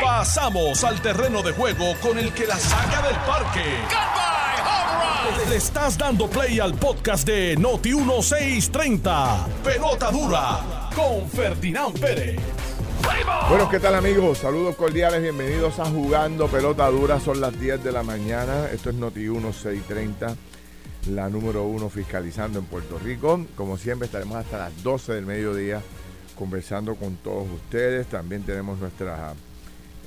Pasamos al terreno de juego con el que la saca del parque. Le estás dando play al podcast de Noti 1630. Pelota dura con Ferdinand Pérez. Bueno, ¿qué tal amigos? Saludos cordiales, bienvenidos a Jugando Pelota Dura. Son las 10 de la mañana. Esto es Noti 1630, la número uno fiscalizando en Puerto Rico. Como siempre, estaremos hasta las 12 del mediodía conversando con todos ustedes. También tenemos nuestras,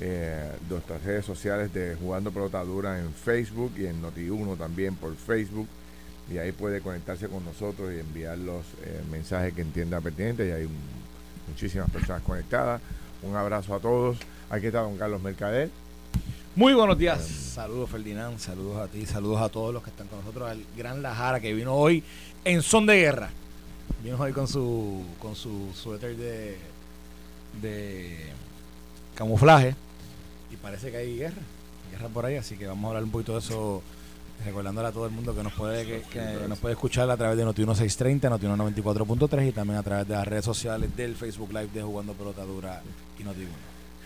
eh, nuestras redes sociales de Jugando Pelota Dura en Facebook y en Noti1 también por Facebook. Y ahí puede conectarse con nosotros y enviar los eh, mensajes que entienda pertinentes. Y hay muchísimas personas conectadas. Un abrazo a todos. Aquí está don Carlos Mercader. Muy buenos días. Saludos Ferdinand, saludos a ti, saludos a todos los que están con nosotros, al gran Lajara que vino hoy en son de guerra. Vino hoy con su con su suéter de de camuflaje y parece que hay guerra, guerra por ahí, así que vamos a hablar un poquito de eso recordándole a todo el mundo que nos puede que, que nos puede escuchar a través de Noti 1630, Noti 94.3 y también a través de las redes sociales del Facebook Live de Jugando Pelota Dura y Noti 1.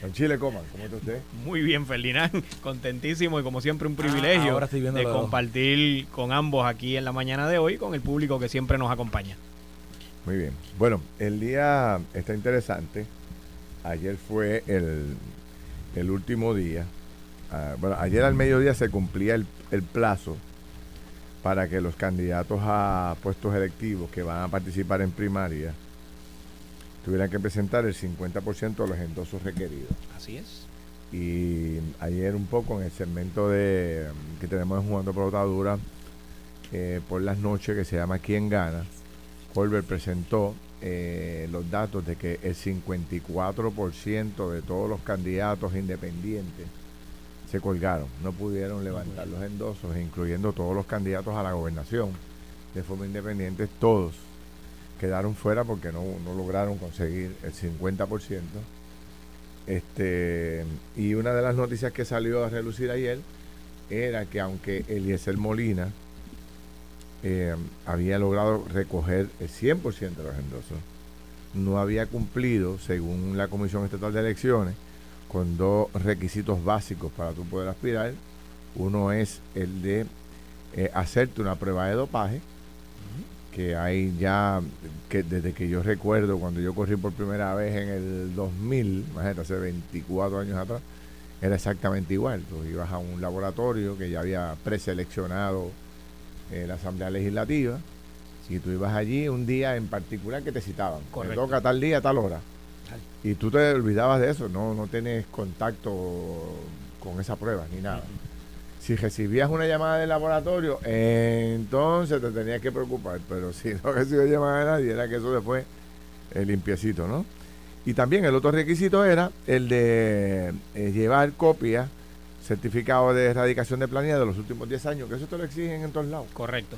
En Chile, Coman, ¿cómo está usted? Muy bien, Ferdinand. Contentísimo y como siempre un privilegio ahora estoy viendo de lo de- compartir con ambos aquí en la mañana de hoy con el público que siempre nos acompaña. Muy bien. Bueno, el día está interesante. Ayer fue el, el último día. Ah, bueno, ayer al mediodía se cumplía el, el plazo para que los candidatos a puestos electivos que van a participar en primaria tuvieran que presentar el 50% de los endosos requeridos. Así es. Y ayer un poco en el segmento de que tenemos en Jugando Dura eh, por las noches que se llama ¿Quién gana? Colbert presentó eh, los datos de que el 54% de todos los candidatos independientes se colgaron, no pudieron levantar los endosos, incluyendo todos los candidatos a la gobernación de forma independiente, todos quedaron fuera porque no, no lograron conseguir el 50%. Este, y una de las noticias que salió a relucir ayer era que aunque Eliezer Molina eh, había logrado recoger el 100% de los endosos, no había cumplido, según la Comisión Estatal de Elecciones, con dos requisitos básicos para tú poder aspirar. Uno es el de eh, hacerte una prueba de dopaje, que hay ya, que desde que yo recuerdo, cuando yo corrí por primera vez en el 2000, imagínate, hace 24 años atrás, era exactamente igual. Tú ibas a un laboratorio que ya había preseleccionado eh, la Asamblea Legislativa, y tú ibas allí un día en particular que te citaban. Me Correcto. toca tal día, tal hora. Y tú te olvidabas de eso, no, no tienes contacto con esa prueba ni nada. Si recibías una llamada del laboratorio, entonces te tenías que preocupar. Pero si no recibías llamada de nadie, era que eso después el limpiecito, ¿no? Y también el otro requisito era el de eh, llevar copia, certificado de erradicación de planilla de los últimos 10 años, que eso te lo exigen en todos lados. Correcto.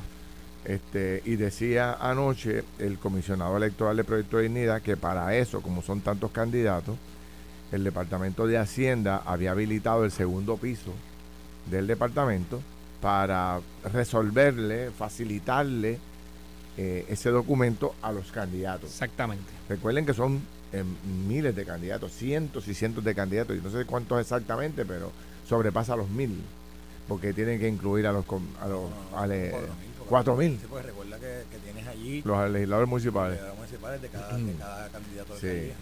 Este, y decía anoche el comisionado electoral de Proyecto de Dignidad que para eso, como son tantos candidatos, el Departamento de Hacienda había habilitado el segundo piso del departamento para resolverle, facilitarle eh, ese documento a los candidatos. Exactamente. Recuerden que son eh, miles de candidatos, cientos y cientos de candidatos, y no sé cuántos exactamente, pero sobrepasa los mil, porque tienen que incluir a los, a los a le- cuatro mil, Sí, porque recuerda que, que tienes allí los legisladores municipales. legisladores municipales de cada, de cada candidato de Sí. alcaldía.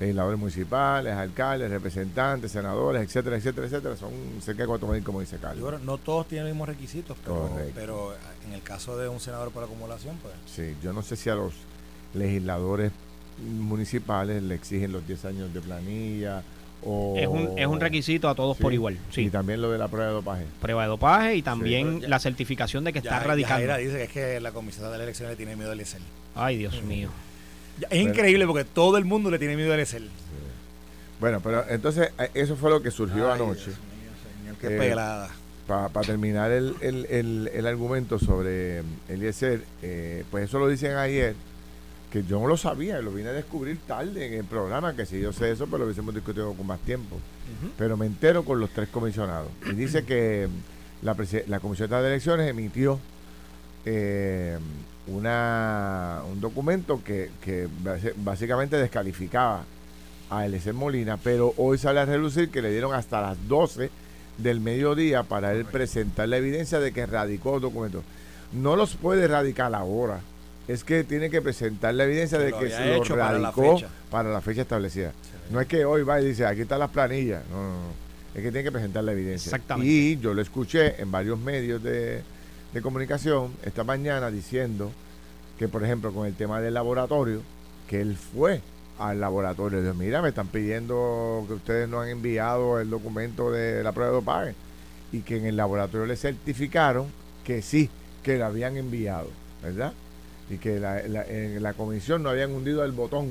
legisladores municipales, alcaldes, representantes, senadores, etcétera, etcétera, etcétera. Son cerca de 4.000, como dice Carlos. no todos tienen los mismos requisitos, pero, pero en el caso de un senador por acumulación, pues Sí, yo no sé si a los legisladores municipales le exigen los 10 años de planilla o... Es un, es un requisito a todos Sí. por igual. Y Sí. también lo de la prueba de dopaje. Prueba de dopaje y también ya- la certificación de que está radicando. Dice que es que la comisión de la elección le tiene miedo al ESEL. Ay, Dios mío. Ya, Es increíble porque todo el mundo le tiene miedo al ESEL. Bueno, pero entonces eh, eso fue lo que surgió Ay, anoche. Dios mío, señor, qué Eh, pelada. Para terminar el, el- el- el argumento sobre mm, Eliezer, eh, pues eso lo dicen ayer, que yo no lo sabía, lo vine a descubrir tarde en el programa, que si yo sé eso, pues lo hubiésemos discutido con más tiempo. Pero me entero con los tres comisionados. Y dice que la, la Comisión de Elecciones emitió eh, una, un documento que, que básicamente descalificaba a Eliezer Molina, pero hoy sale a relucir que le dieron hasta las 12 del mediodía para él presentar la evidencia de que radicó documentos. No los puede radicar ahora. Es que tiene que presentar la evidencia de que se los radicó para la, fecha establecida. No es que hoy va y dice, aquí están las planillas. No, no, no. Es que tiene que presentar la evidencia. Exactamente. Y yo lo escuché en varios medios de, de comunicación esta mañana diciendo que, por ejemplo, con el tema del laboratorio, que él fue al laboratorio. Dios, mira, me están pidiendo que ustedes no han enviado el documento de la prueba de dopaje y que en el laboratorio le certificaron que sí, que la habían enviado, ¿verdad? Y que en la comisión no habían hundido el botón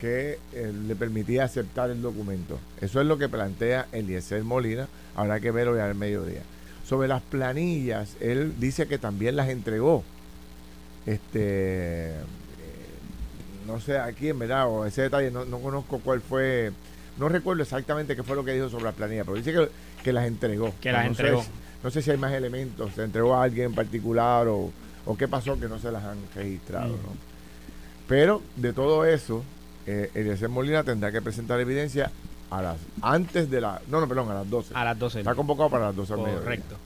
que eh, le permitía aceptar el documento. Eso es lo que plantea Eliezer Molina, habrá que verlo ya al mediodía. Sobre las planillas, él dice que también las entregó. Este no sé a quién, ¿verdad? O ese detalle, no, conozco cuál fue, no recuerdo exactamente qué fue lo que dijo sobre la planilla, pero dice que, las entregó. Que las entregó. no sé si hay más elementos, se entregó a alguien en particular o, o qué pasó que no se las han registrado, ¿no? Pero de todo eso, eh, Eliezer Molina tendrá que presentar evidencia a las antes de la no no perdón a las 12 a las 12 está convocado para las 12 correcto.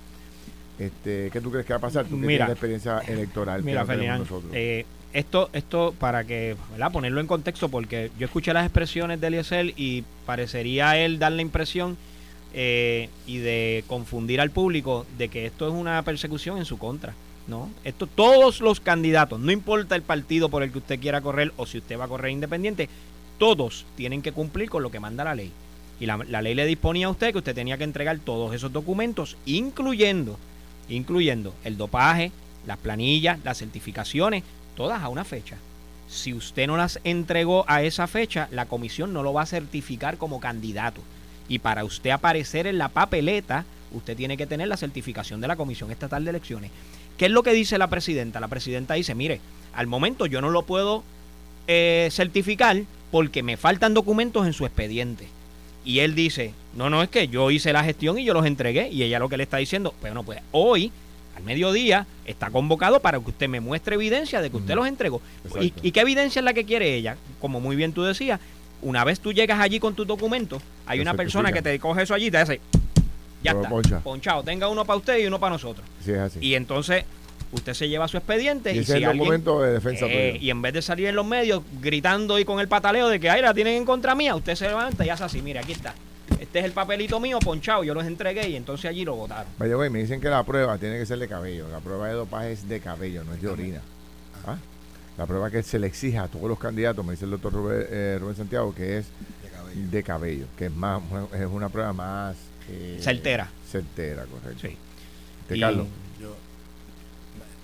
Este qué tú crees que va a pasar tú que tienes experiencia electoral mira nosotros. eh, esto, esto para que, ¿verdad? Ponerlo en contexto, porque yo escuché las expresiones de Eliezer y parecería él dar la impresión eh, y de confundir al público de que esto es una persecución en su contra. ¿No? Esto, todos los candidatos, no importa el partido por el que usted quiera correr o si usted va a correr independiente, todos tienen que cumplir con lo que manda la ley. Y la, la ley le disponía a usted que usted tenía que entregar todos esos documentos, incluyendo, incluyendo el dopaje, las planillas, las certificaciones, todas a una fecha. Si usted no las entregó a esa fecha, la comisión no lo va a certificar como candidato. Y para usted aparecer en la papeleta, usted tiene que tener la certificación de la Comisión Estatal de Elecciones. ¿Qué es lo que dice la presidenta? La presidenta dice, mire, al momento yo no lo puedo eh, certificar porque me faltan documentos en su expediente. Y él dice, no, no, es que yo hice la gestión y yo los entregué. Y ella lo que le está diciendo, bueno, pues hoy al mediodía está convocado para que usted me muestre evidencia de que usted los entregó. ¿Y, qué evidencia es la que quiere ella? Como muy bien tú decías, una vez tú llegas allí con tus documentos, hay una persona que te coge eso allí y te dice, ya está, ponchado, tenga uno para usted y uno para nosotros. Y entonces usted se lleva su expediente y, si el documento de defensa eh, y en vez de salir en los medios gritando y con el pataleo de que ay la tienen en contra mía, usted se levanta y hace así, mire, aquí está este es el papelito mío ponchado, yo los entregué y entonces allí lo votaron. Vaya, me dicen que la prueba tiene que ser de cabello. La prueba de dopaje es de cabello, no es de orina. ¿Ah? La prueba que se le exige a todos los candidatos, me dice el doctor Rubén, eh, Santiago, que es de cabello. que es más es una prueba más eh, certera. Certera, correcto. Sí. ¿De Carlos?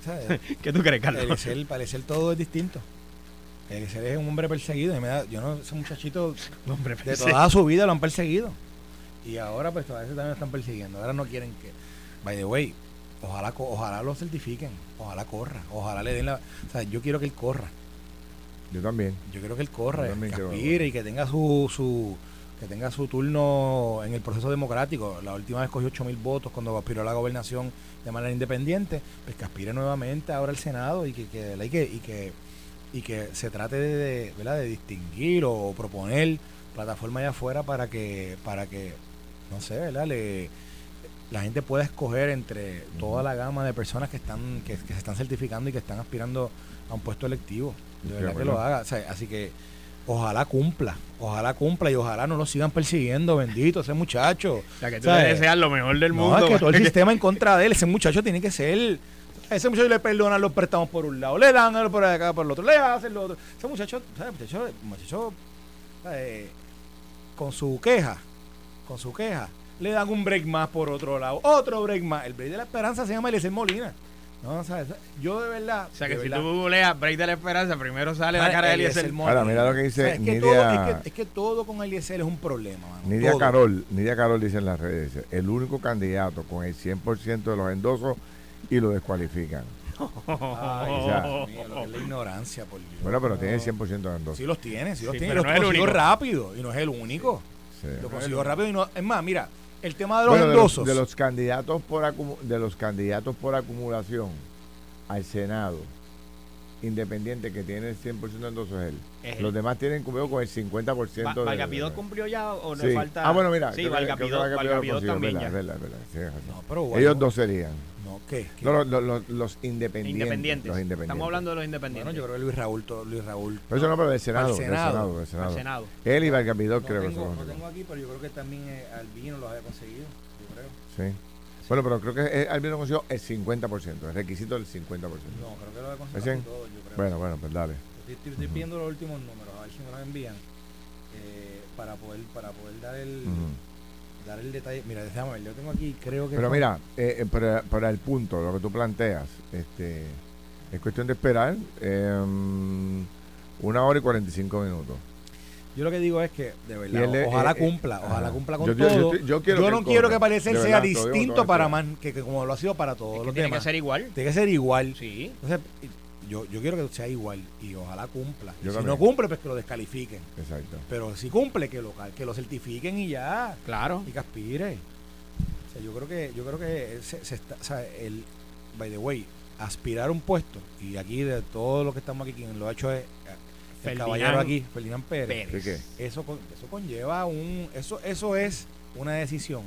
¿Qué tú crees, Carlos? El parecer todo es distinto. Eliezer es un hombre perseguido. Y me da, yo no, ese muchachito hombre de toda su vida lo han perseguido. Y ahora pues todavía también lo están persiguiendo. Ahora no quieren que, by the way, ojalá, ojalá lo certifiquen, ojalá corra, ojalá le den la... O sea, yo quiero que él corra. Yo también. Yo quiero que él corra, que aspire y que tenga su, su que tenga su turno en el proceso democrático. La última vez cogió 8 mil votos cuando aspiró a la gobernación de manera independiente, pues que aspire nuevamente ahora al Senado y que, que, y que, y que y que se trate de, ¿verdad? de distinguir o proponer plataformas allá afuera para que, para que, no sé, ¿verdad? Le, la gente pueda escoger entre toda la gama de personas que están, que, se están certificando y que están aspirando a un puesto electivo. De verdad que lo haga. así que ojalá cumpla, ojalá cumpla y ojalá no lo sigan persiguiendo, bendito ese muchacho. O sea, que tú le deseas lo mejor del mundo. Es que todo el sistema en contra de él, ese muchacho tiene que ser ese muchacho le perdonan los préstamos por un lado, le dan por acá por el otro, le hacen lo otro. Ese muchacho, ¿sabes? Muchacho, muchacho eh, con su queja, con su queja, le dan un break más por otro lado, otro break más. El break de la esperanza se llama Eliezer Molina. No, ¿sabes? Yo de verdad. O sea, que si tú googleas Break de la Esperanza, primero sale la cara de Eliezer. Ahora, mira lo que dice es que, todo, es, que, es que, todo, con Eliezer es un problema. Mano. Nidia Carol, Nidia Carol dice en las redes, el único candidato con el 100% de los endosos y lo descualifican. Ay, ya. Mío, lo que es la ignorancia, por Dios. Bueno, pero tiene 100% de endosos. Sí los tiene, sí los tiene. Pero lo no rápido y no es el único. Sí. Lo consiguió rápido y no... Es más, mira, el tema de los endosos. De los, candidatos por de los candidatos por acumulación al Senado, independiente que tiene el 100% de endosos es él. Es él. Los demás tienen cumplido con el 50% Va- de... ¿Valgapidot cumplió ya o Sí. le falta? Ah, bueno, mira. Sí, que- que consiguió, también verdad, ya. verdad, verdad, razón. No, pero Ellos bueno, dos serían. No, ¿qué? ¿Qué? No, los, los, los- los independientes. Independientes. Los independientes. Estamos hablando de los independientes. Bueno, yo creo que Luis Raúl, to- Luis Raúl. Pero eso no, pero del Senado. Al Del Senado. Senado. Del Senado. Senado. Él y Valgapidot no creo que tengo, son los no tengo aquí, pero yo creo que también eh, Albino los había conseguido, yo creo. Sí. Bueno, pero creo que eh, Albino consiguió el 50%, el requisito del 50%. No, creo que lo había conseguido todo, yo creo. Bueno, bueno, pues dale. Estoy, estoy- estoy viendo los últimos números, a ver si me los envían. eh, para poder para poder dar el dar el detalle. Mira, déjame ver, yo tengo aquí, creo que Pero mira, eh, eh, para, para el punto, lo que tú planteas, este, es cuestión de esperar eh, una hora y 45 minutos. Yo lo que digo es que, de verdad, él ojalá eh, eh, cumpla, ojalá cumpla con Yo- yo- yo todo. estoy- yo quiero que no quiero corra. que Parecer sea verdad, distinto para más, que, que como lo ha sido para todos Es que los tiene demás. que ser igual. Tiene que ser igual. Sí. Entonces, yo, yo quiero que sea igual y ojalá cumpla. Y Yo si también. no cumple, pues que lo descalifiquen. Exacto. Pero si cumple, que lo, que lo certifiquen y ya. Claro. Y que aspire. O sea, yo creo que, yo creo que se, se está, o sea, el, by the way, aspirar a un puesto, y aquí de todos los que estamos aquí, quien lo ha hecho es el caballero aquí, Ferdinand Pérez. Pérez. Eso, eso conlleva un, eso, eso es una decisión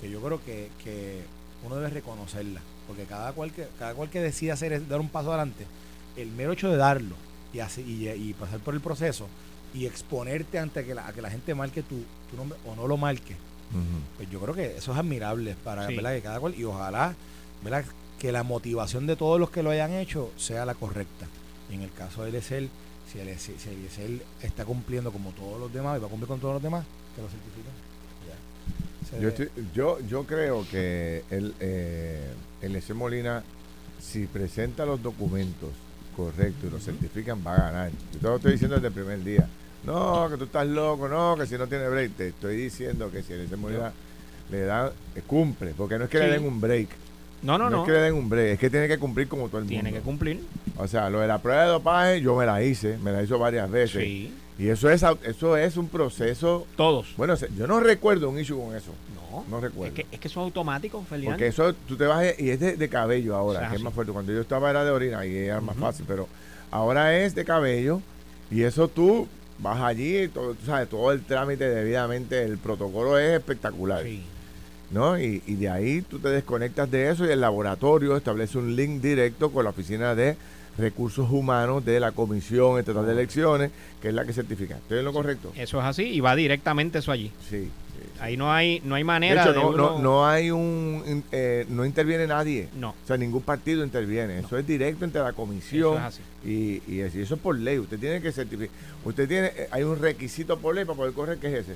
que yo creo que, que uno debe reconocerla. Porque cada cual que, cada cual que decida hacer es dar un paso adelante, el mero hecho de darlo y así, y, y pasar por el proceso y exponerte ante que la, a que la gente marque tu, tu nombre o no lo marque, pues yo creo que eso es admirable para Sí. ¿verdad? que cada cual y ojalá ¿verdad? que la motivación de todos los que lo hayan hecho sea la correcta. Y en el caso de Eliezer, si Eliezer, si Eliezer está cumpliendo como todos los demás y va a cumplir con todos los demás, que lo. Se Yo, estoy- yo, yo creo que el, eh, el S. Molina, si presenta los documentos correctos y los certifican, va a ganar. Yo te lo estoy diciendo desde el primer día. No, que tú estás loco, no, que si no tiene break. Te estoy diciendo que si el S. Molina le da, eh, cumple, porque no es que le den un break. No, no, No, no. es que le den un break, es que tiene que cumplir como todo el Tiene mundo. que cumplir. O sea, lo de la prueba de dopaje, yo me la hice, me la hizo varias veces. Sí. Y eso es, eso es un proceso. Todos. Bueno, yo no recuerdo un issue con eso. No. No recuerdo. Es que, es que son automáticos, Ferdinand. Porque eso tú te vas y es de, de cabello ahora, O sea, que es más fuerte. Cuando yo estaba era de orina y era más fácil, pero ahora es de cabello y eso tú vas allí, todo, tú sabes, todo el trámite debidamente, el protocolo es espectacular, Sí. ¿No? Y, y de ahí tú te desconectas de eso y el laboratorio establece un link directo con la oficina de recursos humanos de la Comisión Estatal de Elecciones, que es la que certifica. ¿Estoy en lo correcto? Eso es así y va directamente eso allí. Sí. sí, sí. Ahí no hay no hay De manera hecho, de, no, uno- no, no hay un, eh, no interviene nadie. No. O sea, ningún partido interviene. Eso es directo entre la Eso comisión es así. y, y eso, y eso es por ley. Usted tiene que certificar. Usted tiene, eh, hay un requisito por ley para poder correr que es ese.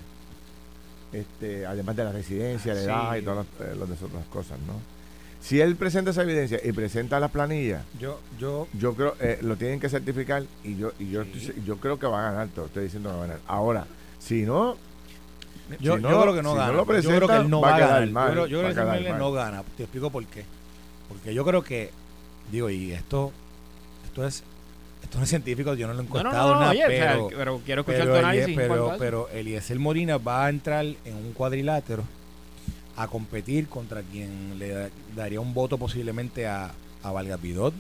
Este, además de la residencia, la edad sí. y todas las, eh, las otras cosas, ¿no? Si él presenta esa evidencia y presenta las planillas, yo, yo, yo creo eh, lo tienen que certificar y yo y yo, Sí. estoy- yo creo que va a ganar. Te estoy diciendo que va a ganar. Ahora, si no, yo, si no yo creo que no si no gana. yo creo que él no va a quedar ganar. mal, yo creo, yo que mal. no gana. Te explico por qué. Porque yo creo que, digo, y esto, esto es, esto no es científico, yo no lo he no, encontrado no, no, nada, oye, o sea, pero, pero quiero escuchar pero, tu análisis. pero, pero Eliezer Molina va a entrar en un cuadrilátero a competir contra quien le da- daría un voto posiblemente a, a Valga Pidot,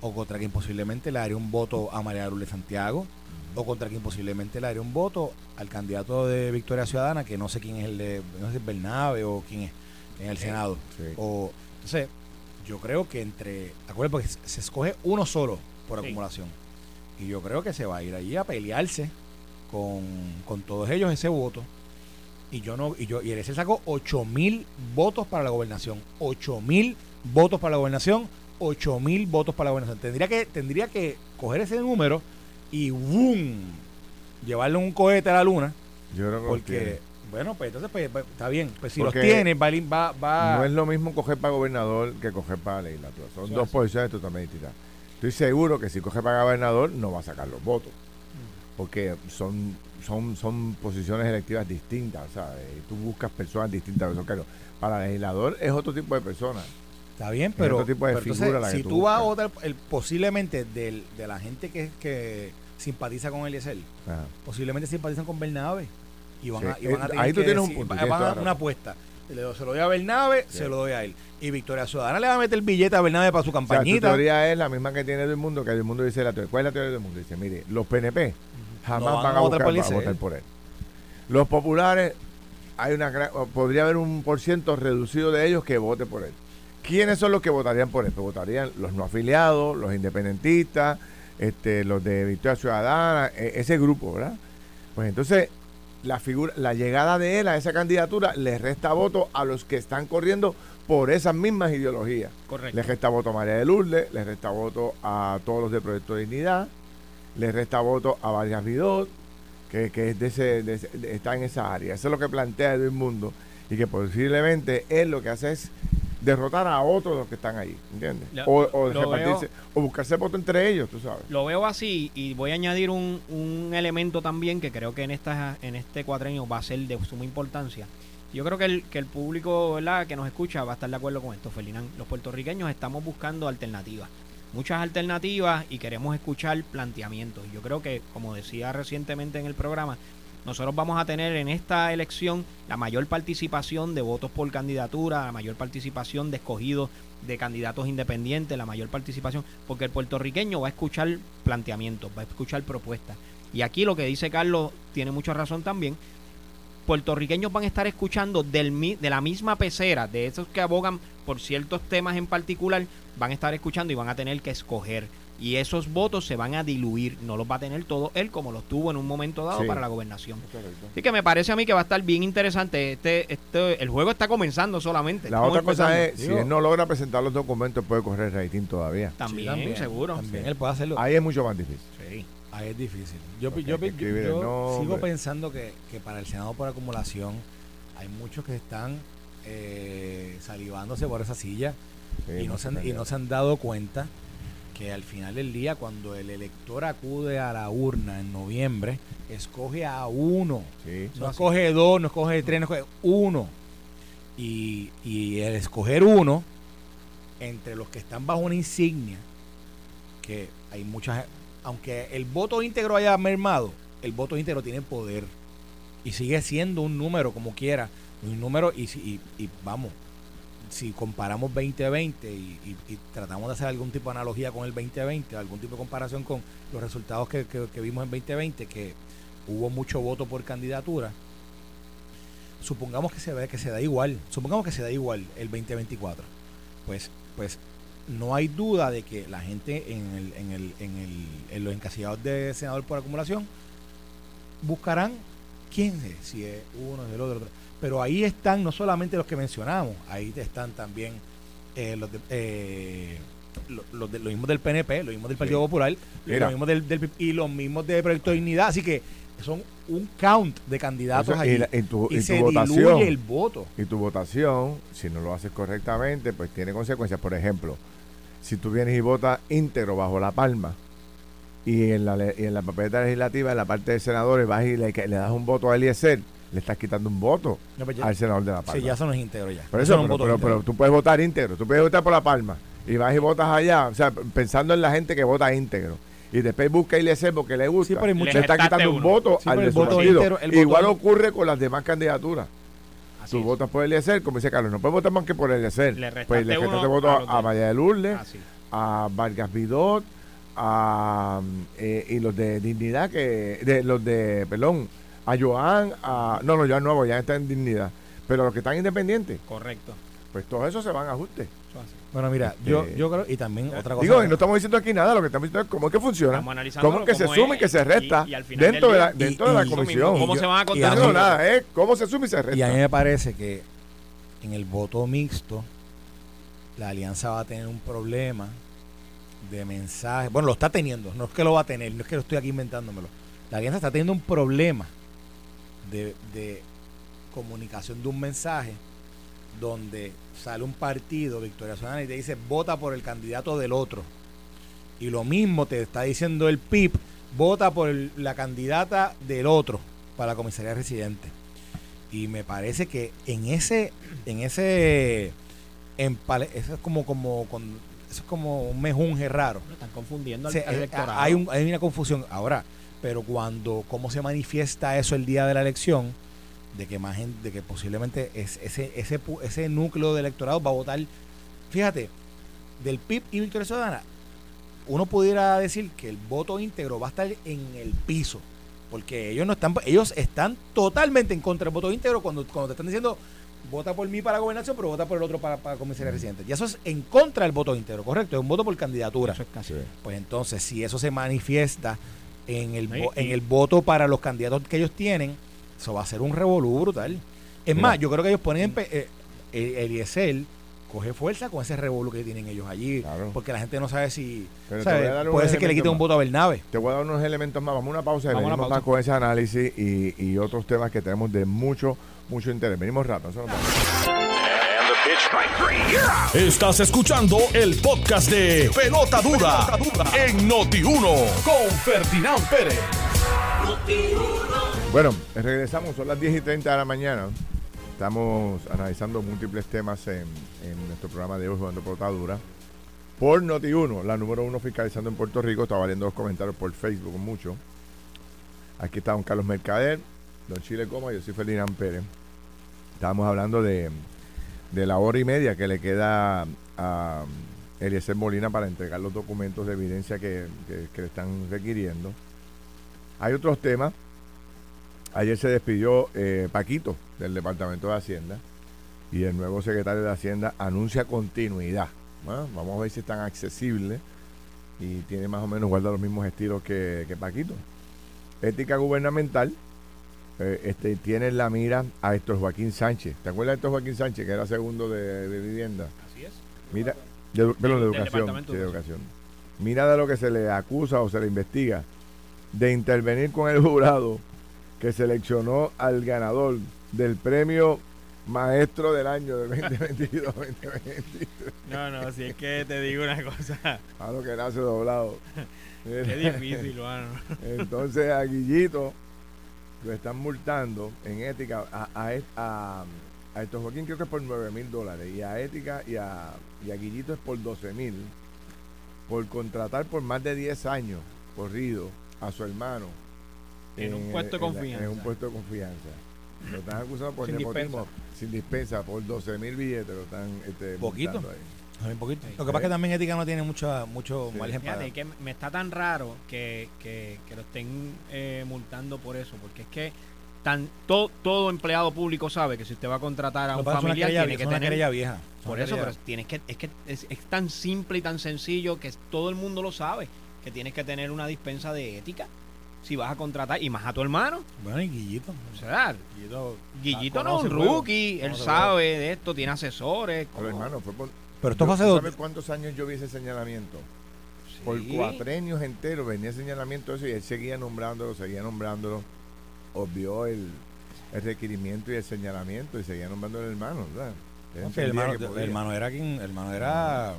o contra quien posiblemente le daría un voto a María Lourdes Santiago, o contra quien posiblemente le daría un voto al candidato de Victoria Ciudadana, que no sé quién es el de, no sé Bernabe o quién es, en el Senado. sí. O, entonces, yo creo que entre, acuérdate, porque se escoge uno solo por Sí. acumulación. Y yo creo que se va a ir allí a pelearse con, con todos ellos ese voto. Y yo no, y yo, y se sacó 8 mil votos para la gobernación. 8 mil votos para la gobernación, 8 mil votos para la gobernación. Tendría que, tendría que coger ese número y ¡boom! llevarle un cohete a la luna. yo creo que. Porque, bueno, pues entonces pues, pues, está bien. Pues si Porque los tiene, va, va, va- No es lo mismo coger para gobernador que coger para legislatura. Son dos así. posiciones totalmente distintas. Estoy seguro que si coge para gobernador no va a sacar los votos. Porque son, son, son posiciones electivas distintas. ¿sabes? Tú buscas personas distintas. Para legislador es otro tipo de persona. Está bien, pero, otro tipo de pero figura entonces, la que si tú tú, vas a votar el, posiblemente del, de la gente que, que simpatiza con Eliezer, Ajá. posiblemente simpatizan con Bernabe y van, Sí, a, y van a eh, tener ahí tú que tienes un punto, van a una apuesta. Le- se lo doy a Bernabe, se lo doy a él. Y Victoria Ciudadana le va a meter el billete a Bernabe para su O sea, tu campañita. teoría es la misma que tiene el mundo, que el mundo dice la teoría. ¿Cuál es la teoría del mundo? Dice, mire, los PNP jamás No van, a, votar buscar- por a votar por él. Los populares, hay una podría haber un por ciento reducido de ellos que vote por él. ¿Quiénes son los que votarían por él? Pues votarían los no afiliados, los independentistas, este, los de Victoria Ciudadana, e- ese grupo, ¿verdad? Pues entonces, la figura, la llegada de él a esa candidatura le resta voto a los que están corriendo por esas mismas ideologías. Correcto. Le resta voto a María de Lourdes, le resta voto a todos los de Proyecto de Dignidad, le resta voto a Vargas Vidot, que, que es de ese, de ese- de- está en esa área. Eso es lo que plantea Edwin Mundo y que posiblemente él lo que hace es derrotar a otros de los que están ahí, ¿entiendes? Lo- O, o repartirse, o buscarse voto entre ellos, tú sabes. Lo veo así y voy a añadir un, un elemento también que creo que en esta, en este cuatrenio va a ser de suma importancia. Yo creo que el, que el público ¿verdad? que nos escucha va a estar de acuerdo con esto, Ferdinand. Los puertorriqueños estamos buscando alternativas, muchas alternativas y queremos escuchar planteamientos. Yo creo que, como decía recientemente en el programa, nosotros vamos a tener en esta elección la mayor participación de votos por candidatura, la mayor participación de escogidos de candidatos independientes, la mayor participación, porque el puertorriqueño va a escuchar planteamientos, va a escuchar propuestas. Y aquí lo que dice Carlos tiene mucha razón también. Puertorriqueños van a estar escuchando de la misma pecera, de esos que abogan por ciertos temas en particular, van a estar escuchando y van a tener que escoger. Y esos votos se van a diluir, no los va a tener todo él como los tuvo en un momento dado Sí. para la gobernación. Así que me parece a mí que va a estar bien interesante. Este, este, el juego está comenzando solamente. La otra cosa es, si él no logra presentar los documentos, puede correr rating todavía. También, Sí, seguro. También Sí. él puede hacerlo. Ahí es mucho más difícil. Sí. Ahí es difícil. Yo, yo, sigo pensando que, que para el Senado por acumulación hay muchos que están eh, salivándose por esa silla Sí, y, no se han, y no se han dado cuenta que al final del día, cuando el elector acude a la urna en noviembre, escoge a uno. Sí. No escoge dos, no escoge tres, no escoge uno. Y, y el escoger uno, entre los que están bajo una insignia, que hay muchas, aunque el voto íntegro haya mermado, el voto íntegro tiene poder y sigue siendo un número como quiera, un número y, y, y vamos, si comparamos 2020 y, y- tratamos de hacer algún tipo de analogía con el 2020, algún tipo de comparación con los resultados que, vimos en 2020, que hubo mucho voto por candidatura, supongamos que se ve que se da igual, supongamos que se da igual el 2024, pues, pues no hay duda de que la gente en, el, en, el, en, el, en los encasillados de senador por acumulación buscarán quién es, si es uno, es el otro, otro. Pero ahí están no solamente los que mencionamos, ahí están también eh, los, de, eh, lo- los, de- los mismos del PNP, los mismos del Partido Popular, Mira. los mismos del, del- y los mismos de Proyecto de Dignidad. Así que son un count de candidatos Entonces, ahí. y la- tu- y se votación. diluye el voto. Y tu votación, si no lo haces correctamente, pues tiene consecuencias. Por ejemplo, si tú vienes y votas íntegro bajo la palma y en la, y en la papeleta legislativa, en la parte de senadores, vas y le, le das un voto a Eliezer, le estás quitando un voto No, pues ya- al senador de la palma. Sí, ya eso no es íntegro ya. Por eso, no pero, pero- pero tú puedes votar íntegro, tú puedes votar por la palma y vas y votas allá, o sea, pensando en la gente que vota íntegro. Y después busca Eliezer porque le gusta. Sí, pero le está Le quitando un voto Sí, al el voto íntegro- el Igual voto- ocurre con las demás candidaturas. Así Tú es. votas por Eliezer, como dice Carlos, no puedes votar más que por Eliezer. Le restaste pues le restaste voto a a, los a de- María de Lourdes, Así. a Vargas Vidot, a eh, y los de Dignidad, que de los de, perdón, a Joan, a, no, no, Joan Nuevo, ya está en Dignidad. Pero los que están independientes, Correcto. pues todos esos se van a ajuste. Bueno, mira, Este- yo, yo creo, y también otra cosa. Digo, y no estamos diciendo aquí nada, lo que estamos diciendo es cómo es que funciona. Cómo es que se suma y que se resta y- y al final dentro, del de la, dentro y- de la y- Eso mismo, comisión. ¿Cómo Y se yo- van a contar? no, nada, es cómo se suma y se Y a mí resta. me parece que en el voto mixto la alianza va a tener un problema de mensaje. Bueno, lo está teniendo, no es que lo va a tener, no es que lo estoy aquí inventándomelo. La alianza está teniendo un problema de, de comunicación de un mensaje donde sale un partido, Victoria Ciudadana, y te dice vota por el candidato del otro. Y lo mismo te está diciendo el PIB, vota por la candidata del otro para la comisaría residente. Y me parece que en ese, en ese empale- eso es como, como, con, eso es como un mejunje raro. Lo Están confundiendo al, Se- al eh, electorado. hay, un- hay una confusión ahora, pero cuando, cómo se manifiesta eso el día de la elección, de que más gente, de que posiblemente es, ese, ese, ese núcleo de electorado va a votar. Fíjate, del PIB y Victoria Ciudadana, uno pudiera decir que el voto íntegro va a estar en el piso. Porque ellos no están, ellos están totalmente en contra del voto íntegro cuando, cuando te están diciendo vota por mí para gobernación, pero vota por el otro para, para comisaría residente. Y eso es en contra del voto íntegro, correcto, es un voto por candidatura. Eso es casi. Pues entonces, si eso se manifiesta en el, en el voto para los candidatos que ellos tienen, eso va a ser un revolú brutal. Es más, yo creo que ellos ponen eh, eh, el ISL coge fuerza con ese revolú que tienen ellos allí. Porque la gente no sabe si. Puede ser que le quite un voto a Bernabe. Te voy a dar unos elementos más. Vamos a una pausa y venimos más con ese análisis y, y, otros temas que tenemos de mucho, mucho interés. Venimos rato. Estás escuchando el podcast de Pelota Dura, en Noti1 con Ferdinand Pérez. Bueno, regresamos, son las 10 y 30 de la mañana. Estamos analizando múltiples temas en, nuestro programa de hoy, Jugando Pelota Dura. Por Noti1, la número uno fiscalizando en Puerto Rico. Está valiendo los comentarios por Facebook mucho. Aquí está don Carlos Mercader, don Chile Coma, yo soy Ferdinand Pérez. Estábamos hablando de de la hora y media que le queda a Eliezer Molina para entregar los documentos de evidencia que, le están requiriendo. Hay otros temas. Ayer se despidió eh, Paquito del Departamento de Hacienda y el nuevo secretario de Hacienda anuncia continuidad. vamos a ver si es tan accesible y tiene más o menos guarda los mismos estilos que, que Paquito. Ética gubernamental eh, este, tiene la mira a Héctor Joaquín Sánchez. ¿Te acuerdas de Héctor Joaquín Sánchez, que era segundo de, vivienda? Así es. Mira, de, educación, de educación. Mira de lo que se le acusa o se le investiga de intervenir con el jurado que seleccionó al ganador del premio maestro del año de 2022 No, no, si es que te digo una cosa. A lo que nace doblado. Es difícil, mano. Entonces a Guillito lo están multando en ética a, a, a, estos Joaquín creo que es por 9 mil dólares y a ética y a, y a Guillito es por 12 mil por contratar por más de 10 años corrido a su hermano en, un puesto de confianza. en un puesto de confianza. Lo están acusando por sin nepotismo dispensa. sin dispensa por 12 mil billetes lo están este, poquito poquito. Lo que pasa es que también ética no tiene mucho, mucho margen para... que me está tan raro que, que, lo estén eh, multando por eso, porque es que tan, todo empleado público sabe que si usted va a contratar a un familiar tiene que tener... vieja. Por eso, pero tienes que, es que es, tan simple y tan sencillo que todo el mundo lo sabe, que tienes que tener una dispensa de ética si vas a contratar, y más a tu hermano. Bueno, y Guillito. O sea, Guillito, Guillito no es un rookie, él sabe de esto, tiene asesores. Pero hermano, fue por, pero esto fue hace cuántos años yo vi ese señalamiento? Por Por años enteros venía señalamiento de eso y él seguía nombrándolo, seguía nombrándolo. Obvió el, requerimiento y el señalamiento y seguía nombrando al hermano, ¿verdad? el, hermano, era quien, el hermano era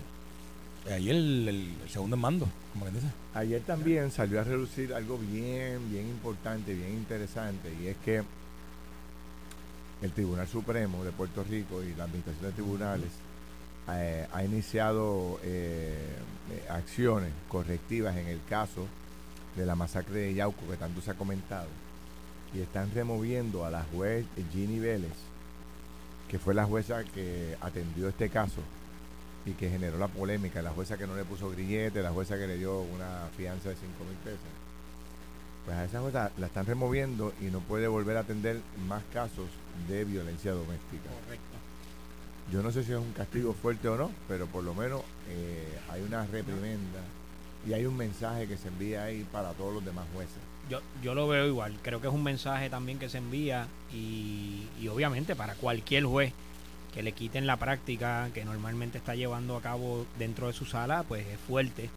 ayer el, segundo en mando, como que dice. Ayer también salió a reducir algo bien, bien importante, bien interesante, y es que el Tribunal Supremo de Puerto Rico y la Administración de Tribunales eh, ha iniciado eh, eh, acciones correctivas en el caso de la masacre de Yauco que tanto se ha comentado y están removiendo a la juez Ginny Vélez que fue la jueza que atendió este caso y que generó la polémica, la jueza que no le puso grillete, la jueza que le dio una fianza de 5 mil pesos. Pues a esa jueza la están removiendo y no puede volver a atender más casos de violencia doméstica. Correcto. Yo no sé si es un castigo fuerte o no, pero por lo menos eh, hay una reprimenda y hay un mensaje que se envía ahí para todos los demás jueces. Yo, yo lo veo igual, creo que es un mensaje también que se envía y, y obviamente para cualquier juez que le quiten la práctica que normalmente está llevando a cabo dentro de su sala, pues es fuerte.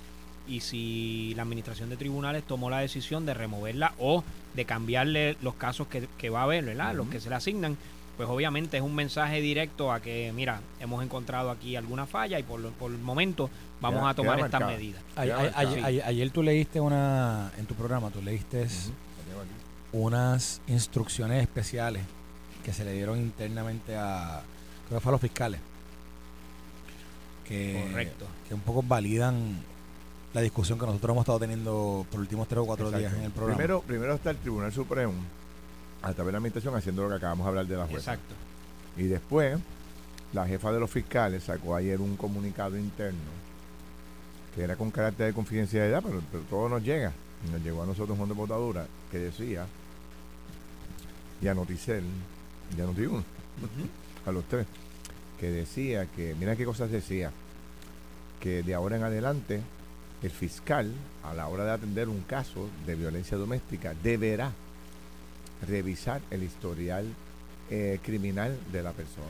Y si la administración de tribunales tomó la decisión de removerla o de cambiarle los casos que, que va a haber, ¿verdad? Los que se le asignan, pues obviamente es un mensaje directo a que, mira, hemos encontrado aquí alguna falla y por, por el momento vamos a tomar estas medidas. Ayer, tú leíste una, en tu programa, tú leíste unas instrucciones especiales que se le dieron internamente a, creo que fue a los fiscales. Que, Correcto. Que un poco validan la discusión que nosotros hemos estado teniendo por los últimos tres o cuatro días en el programa. Primero, primero está el Tribunal Supremo a través de la administración haciendo lo que acabamos de hablar de la jueza. Exacto. Y después, la jefa de los fiscales sacó ayer un comunicado interno que era con carácter de confidencialidad, pero, pero todo nos llega. Nos llegó a nosotros un de votadura que decía, y a Noticel, y a Notiuno, a los tres, que decía que, mira qué cosas decía, que de ahora en adelante el fiscal, a la hora de atender un caso de violencia doméstica, deberá revisar el historial eh, criminal de la persona.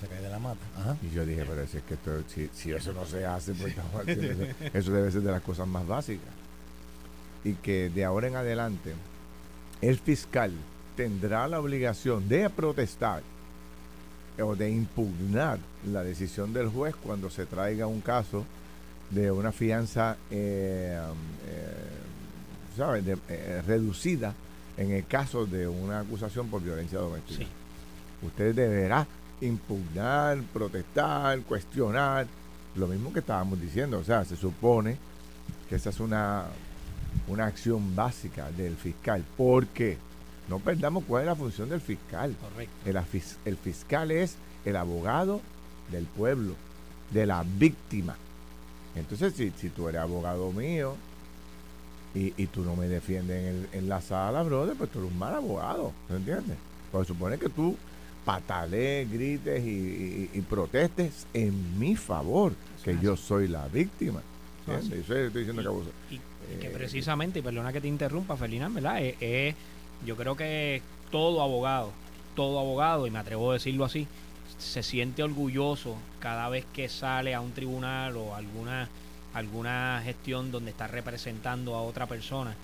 Se cae de la mata. Ajá. Y yo dije, pero si es que esto- si, si eso no se hace, pues eso debe ser de las cosas más básicas. Y que de ahora en adelante el fiscal tendrá la obligación de protestar o de impugnar la decisión del juez cuando se traiga un caso de una fianza eh, eh, ¿sabes? De- eh, reducida en el caso de una acusación por violencia doméstica. Sí. Usted deberá impugnar, protestar, cuestionar, lo mismo que estábamos diciendo. O sea, se supone que esa es una, una acción básica del fiscal. porque No perdamos cuál es la función del fiscal. Correcto. El, el fiscal es el abogado del pueblo, de la víctima. Entonces, si, si tú eres abogado mío y, y tú no me defiendes en, el- en la sala, brother, pues tú eres un mal abogado, ¿me entiendes? Pues supone que tú patalees, grites y, y- y protestes en mi favor, que yo soy la víctima. Eso es ¿entiendes? Eso estoy diciendo que abuso. Y, y que Eh, precisamente, y perdona que te interrumpa, Ferdinand, ¿verdad? Eh, eh, yo creo que todo abogado, todo abogado, y me atrevo a decirlo así, se siente orgulloso cada vez que sale a un tribunal o alguna, alguna gestión donde está representando a otra persona.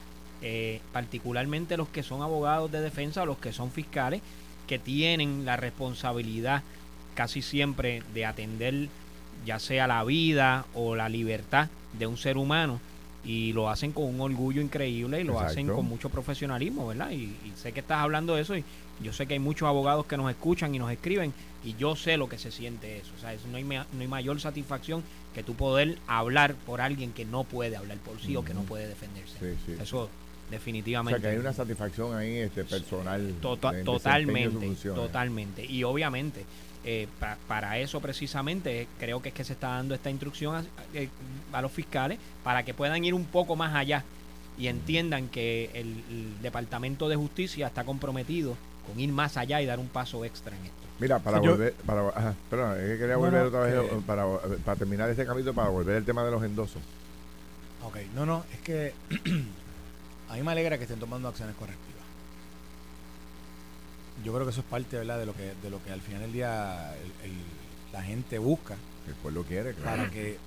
Eh, particularmente los que son abogados de defensa o los que son fiscales, que tienen la responsabilidad casi siempre de atender ya sea la vida o la libertad de un ser humano y lo hacen con un orgullo increíble y lo hacen con mucho profesionalismo, ¿verdad? Y, y sé que estás hablando de eso y yo sé que hay muchos abogados que nos escuchan y nos escriben y yo sé lo que se siente eso, o sea, eso no, hay, no hay mayor satisfacción que tú poder hablar por alguien que no puede hablar por sí o que no puede defenderse. Sí, sí. Eso O definitivamente. sea, que hay una satisfacción ahí este, personal. Tota- en su totalmente, totalmente. Y obviamente, eh, pa- para eso precisamente eh, creo que es que se está dando esta instrucción a, eh, a los fiscales para que puedan ir un poco más allá y entiendan que el, el Departamento de Justicia está comprometido con ir más allá y dar un paso extra en esto. Mira, para volver, para, ajá, perdón, es que quería volver no, otra vez, eh, para, para terminar este capítulo, para volver al tema de los endosos. Ok, no, no, es que a mí me alegra que estén tomando acciones correctivas. Yo creo que eso es parte, ¿verdad?, de lo que, de lo que al final del día el- el- la gente busca El pueblo quiere, claro. para que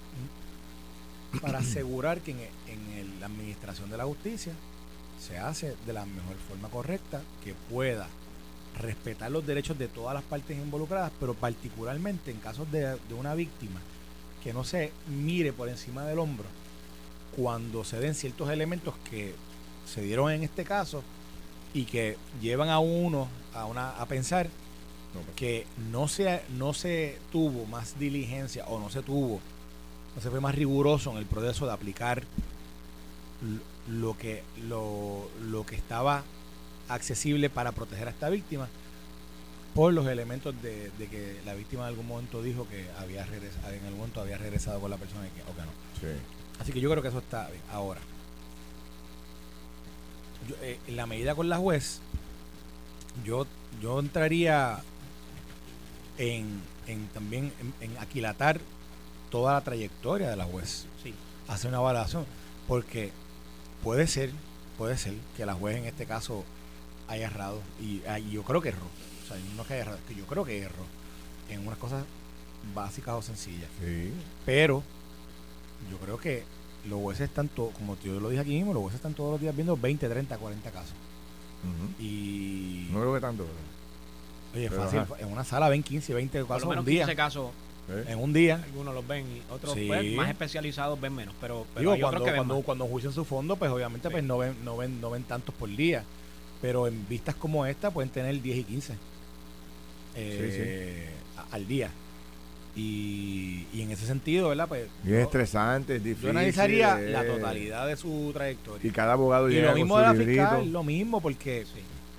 para asegurar que en, en el- la administración de la justicia se hace de la mejor forma correcta, que pueda respetar los derechos de todas las partes involucradas, pero particularmente en casos de, de una víctima, que no se mire por encima del hombro cuando se den ciertos elementos que se dieron en este caso y que llevan a uno a, una, a pensar pues, que no se, no se tuvo más diligencia o no se tuvo, no se fue más riguroso en el proceso de aplicar lo- lo que, lo, lo que estaba accesible para proteger a esta víctima por los elementos de, de que la víctima en algún momento dijo que había regresado, en algún momento había regresado con la persona y que, o que no. sí. Así que yo creo que eso está bien. Ahora, yo, eh, en la medida con la juez, yo, yo entraría en, en también en, en aquilatar toda la trayectoria de la juez, Sí. hacer una evaluación, porque puede ser, puede ser que la juez en este caso haya errado, y, ah, y yo creo que erró, o sea, no es que haya errado, es que yo creo que erró en unas cosas básicas o sencillas. Sí. Pero yo creo que los jueces están, to- como yo lo dije aquí mismo, los jueces están todos los días viendo 20, 30, 40 casos. Y, No lo ve tanto, oye, pero fácil, ajá. en una sala ven 15, 20 Por casos lo menos un día. 15 casos, ¿eh? En un día. algunos los ven y otros Sí. pues, más especializados ven menos, pero, pero Digo, hay otros cuando, que ven cuando, más. cuando juician su fondo, pues obviamente Sí. pues no ven, no, ven, no ven tantos por día. Pero en vistas como esta pueden tener 10 y 15 eh, a- al día. Y, y en ese sentido, ¿verdad? Pues, y es estresante, es difícil. Yo analizaría la totalidad de su trayectoria. Y cada abogado y llega lo mismo con de su la librito. fiscal, lo mismo, porque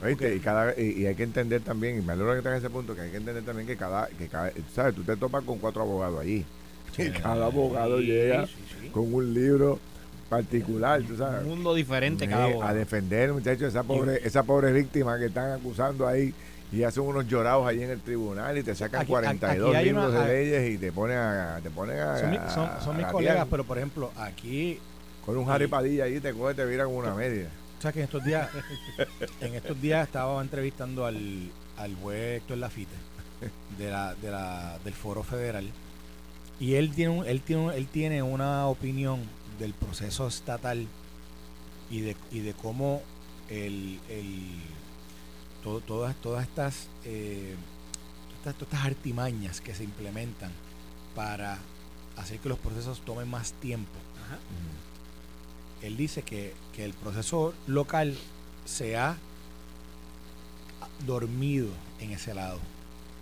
¿Oíste? Y, cada, y, y hay que entender también, y me alegro que tengas ese punto, que hay que entender también que cada, que cada ¿sabes? Tú te topas con cuatro abogados allí. Y cada abogado Sí, llega sí, sí. con un libro particular, tú sabes. Un mundo diferente cada a abogado. defender, muchachos, esa pobre, esa pobre víctima que están acusando ahí y hacen unos llorados allí en el tribunal y te sacan Aquí- 42 aquí libros una- de leyes y te ponen a, te ponen a, son, mi- son, son mis a colegas, pero por ejemplo, aquí, con un Harry Padilla ahí te coge te vira con una media. o sea que en estos días, en estos días estaba entrevistando al, al juez Héctor Lafite de la, de la, del Foro Federal y él tiene, un- él tiene, un- él tiene una opinión del proceso estatal y de, y de cómo el, el todo- todas, todas estas, eh, todas, todas estas artimañas que se implementan para hacer que los procesos tomen más tiempo. Ajá. Él dice que, que el proceso local se ha dormido en ese lado.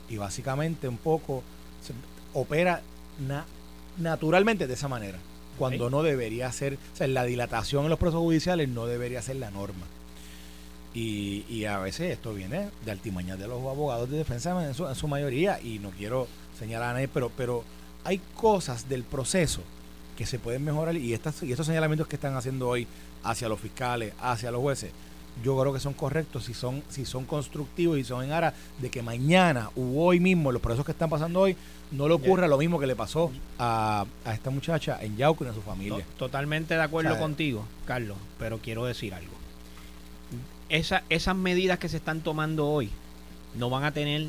Y básicamente un poco se opera na- naturalmente de esa manera. Cuando no debería ser, o sea, la dilatación en los procesos judiciales no debería ser la norma. Y, y a veces esto viene de altimañas de los abogados de defensa en su, en su mayoría, y no quiero señalar a nadie, pero, pero hay cosas del proceso que se pueden mejorar y, estas, y estos señalamientos que están haciendo hoy hacia los fiscales, hacia los jueces, yo creo que son correctos si son, si son constructivos y son en aras de que mañana u hoy mismo, los procesos que están pasando hoy, no le ocurra lo mismo que le pasó a, a esta muchacha en Yauco y a su familia. To- Totalmente de acuerdo O sea, contigo, Carlos, pero quiero decir algo. Esa- esas medidas que se están tomando hoy no van a tener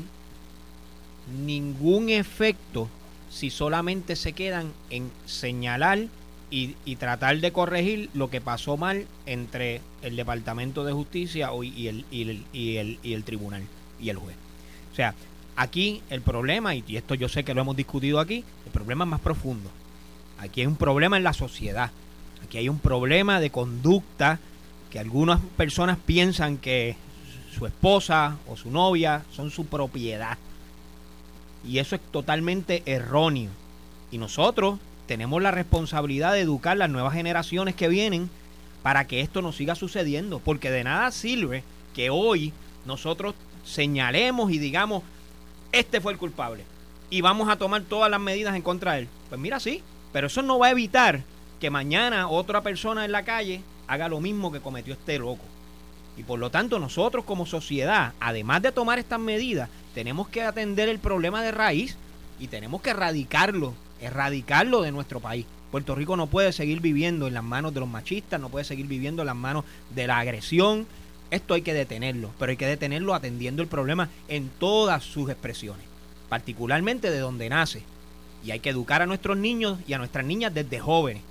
ningún efecto si solamente se quedan en señalar y, tratar de corregir lo que pasó mal entre el Departamento de Justicia y el, y el, tribunal y el juez. O sea, aquí el problema, y esto yo sé que lo hemos discutido aquí, el problema es más profundo. Aquí hay un problema en la sociedad. Aquí hay un problema de conducta que algunas personas piensan que su esposa o su novia son su propiedad. Y eso es totalmente erróneo. Y nosotros tenemos la responsabilidad de educar las nuevas generaciones que vienen para que esto no siga sucediendo. Porque de nada sirve que hoy nosotros señalemos y digamos, este fue el culpable. Y vamos a tomar todas las medidas en contra de él. Pues mira, sí, pero eso no va a evitar que mañana otra persona en la calle haga lo mismo que cometió este loco. Y por lo tanto nosotros como sociedad, además de tomar estas medidas, tenemos que atender el problema de raíz y tenemos que erradicarlo, erradicarlo de nuestro país. Puerto Rico no puede seguir viviendo en las manos de los machistas, no puede seguir viviendo en las manos de la agresión. Esto hay que detenerlo, pero hay que detenerlo atendiendo el problema en todas sus expresiones, particularmente de donde nace. Y hay que educar a nuestros niños y a nuestras niñas desde jóvenes,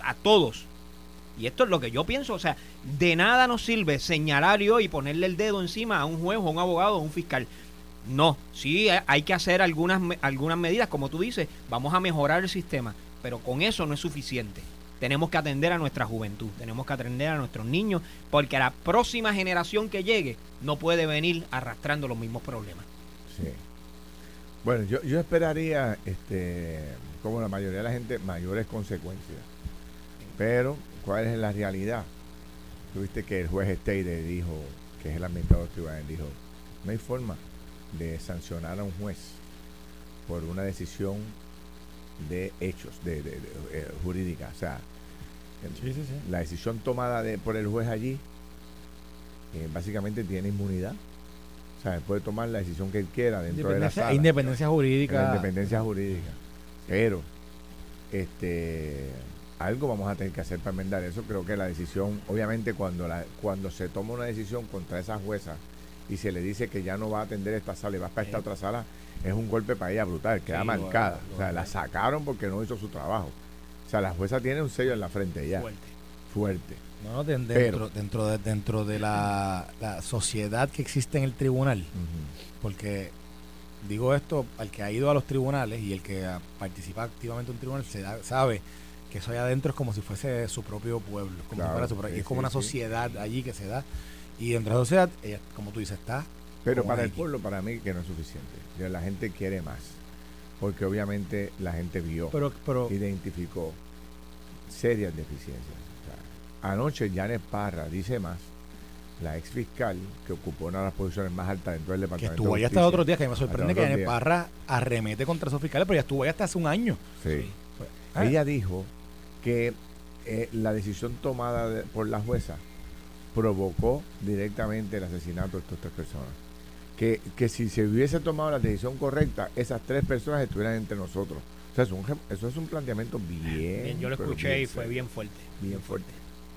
a, todos. Y esto es lo que yo pienso, o sea, de nada nos sirve señalar y ponerle el dedo encima a un juez, o a un abogado, o a un fiscal. No, sí eh, hay que hacer algunas, algunas medidas, como tú dices, vamos a mejorar el sistema, pero con eso no es suficiente. Tenemos que atender a nuestra juventud, tenemos que atender a nuestros niños, porque la próxima generación que llegue no puede venir arrastrando los mismos problemas. Sí. Bueno, yo, yo esperaría, este, como la mayoría de la gente, mayores consecuencias. Pero, ¿cuál es la realidad? Tuviste que el juez Steire dijo, que es el administrador tribunal, dijo, no hay forma de sancionar a un juez por una decisión de hechos, de, de- de, eh, jurídica. O sea, el- sí, sí. la decisión tomada de, por el juez allí eh, básicamente tiene inmunidad. O sea, puede tomar la decisión que él quiera dentro de la Independencia, sala. independencia la jurídica. independencia jurídica. Pero, este, algo vamos a tener que hacer para enmendar eso. Creo que la decisión, obviamente, cuando la, cuando se toma una decisión contra esa jueza y se le dice que ya no va a atender esta sala y va para esta Sí. otra sala, es un golpe para ella brutal, queda Sí, marcada. lo- o sea, lo- la sacaron porque no hizo su trabajo. O sea, la jueza tiene un sello en la frente ya, Fuerte. fuerte. No, no, Pero- dentro, dentro de, dentro de la, la sociedad que existe en el tribunal, porque digo esto al que ha ido a los tribunales y el que participa activamente en un tribunal se da- sabe que eso allá adentro es como si fuese su propio pueblo, como si fuera su y sí, es como sí, una sí. sociedad allí que se da. Y dentro de la sociedad, ella, como tú dices, está Pero para el pueblo, para mí, que no es suficiente. La gente quiere más. porque obviamente la gente vio, Pero, pero identificó serias deficiencias. O sea, anoche Janet Parra dice más, la ex fiscal que ocupó una de las posiciones más altas dentro del que departamento. estuvo de allá hasta otros días, que me sorprende que Janet días. Parra arremete contra esos fiscales, pero ya estuvo allá hasta hace un año. Sí. Ah. Ella dijo que eh, la decisión tomada de- por la jueza provocó directamente el asesinato de estas tres personas. Que, que si se hubiese tomado la decisión correcta, esas tres personas estuvieran entre nosotros. O sea, es un, eso es un planteamiento bien. Bien, yo lo escuché y fue bien fuerte. Bien fuerte.